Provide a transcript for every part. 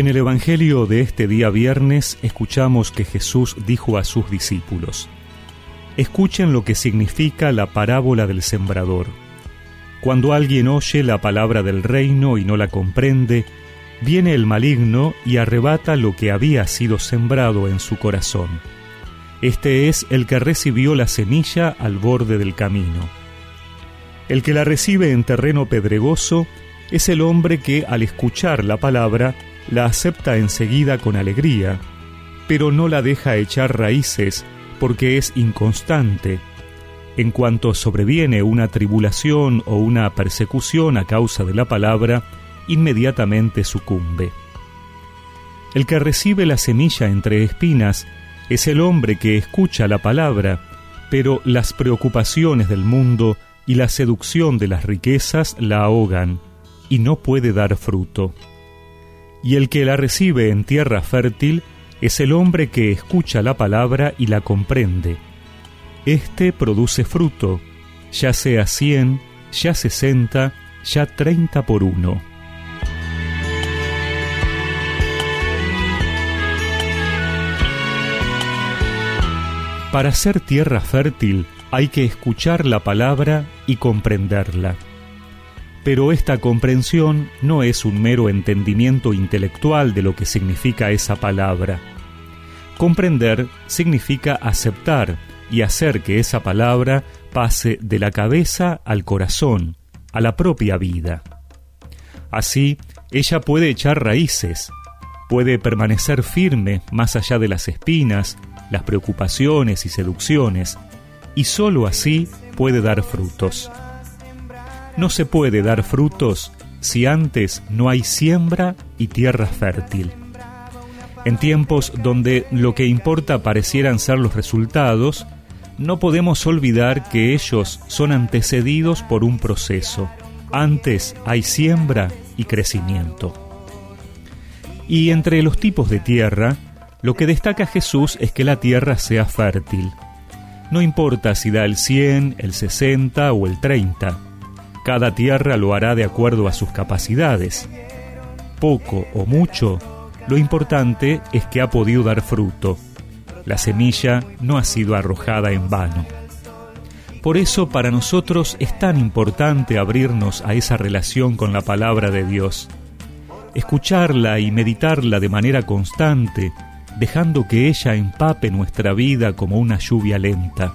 En el Evangelio de este día viernes escuchamos que Jesús dijo a sus discípulos, Escuchen lo que significa la parábola del sembrador. Cuando alguien oye la palabra del reino y no la comprende, viene el maligno y arrebata lo que había sido sembrado en su corazón. Este es el que recibió la semilla al borde del camino. El que la recibe en terreno pedregoso es el hombre que al escuchar la palabra la acepta enseguida con alegría, pero no la deja echar raíces porque es inconstante. En cuanto sobreviene una tribulación o una persecución a causa de la palabra, inmediatamente sucumbe. El que recibe la semilla entre espinas es el hombre que escucha la palabra, pero las preocupaciones del mundo y la seducción de las riquezas la ahogan y no puede dar fruto. Y el que la recibe en tierra fértil es el hombre que escucha la palabra y la comprende. Este produce fruto, ya sea cien, ya sesenta, ya treinta por uno. Para ser tierra fértil hay que escuchar la palabra y comprenderla. Pero esta comprensión no es un mero entendimiento intelectual de lo que significa esa palabra. Comprender significa aceptar y hacer que esa palabra pase de la cabeza al corazón, a la propia vida. Así, ella puede echar raíces, puede permanecer firme más allá de las espinas, las preocupaciones y seducciones, y sólo así puede dar frutos. No se puede dar frutos si antes no hay siembra y tierra fértil. En tiempos donde lo que importa parecieran ser los resultados, no podemos olvidar que ellos son antecedidos por un proceso. Antes hay siembra y crecimiento. Y entre los tipos de tierra, lo que destaca Jesús es que la tierra sea fértil. No importa si da el 100, el 60 o el 30. Cada tierra lo hará de acuerdo a sus capacidades. Poco o mucho, lo importante es que ha podido dar fruto. La semilla no ha sido arrojada en vano. Por eso para nosotros es tan importante abrirnos a esa relación con la palabra de Dios. Escucharla y meditarla de manera constante dejando que ella empape nuestra vida como una lluvia lenta,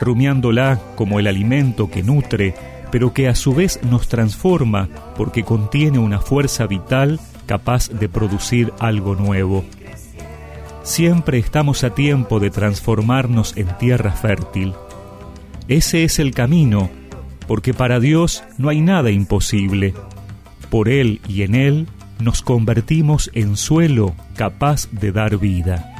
rumiándola como el alimento que nutre, pero que a su vez nos transforma porque contiene una fuerza vital capaz de producir algo nuevo. Siempre estamos a tiempo de transformarnos en tierra fértil. Ese es el camino, porque para Dios no hay nada imposible. Por Él y en Él nos convertimos en suelo capaz de dar vida.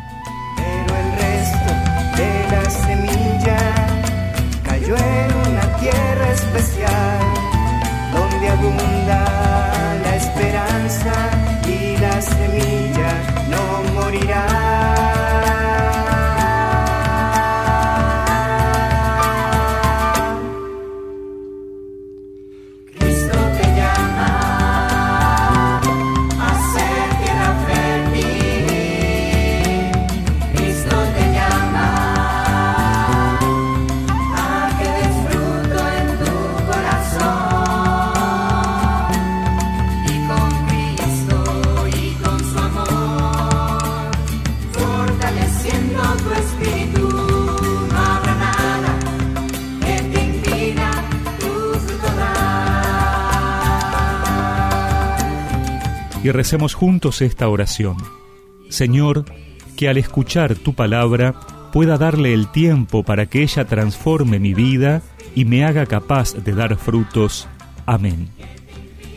Y recemos juntos esta oración. Señor, que al escuchar tu palabra pueda darle el tiempo para que ella transforme mi vida y me haga capaz de dar frutos. Amén.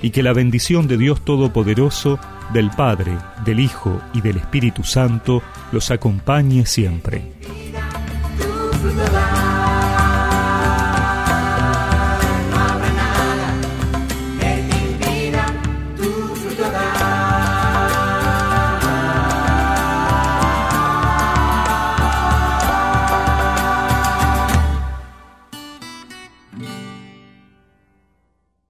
Y que la bendición de Dios Todopoderoso, del Padre, del Hijo y del Espíritu Santo los acompañe siempre.